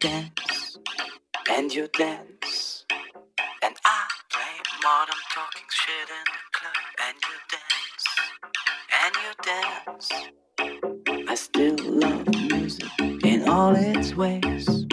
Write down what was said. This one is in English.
dance, and you dance, and I play modern talking shit in the club, and you dance, and you dance. I still love music in all its ways.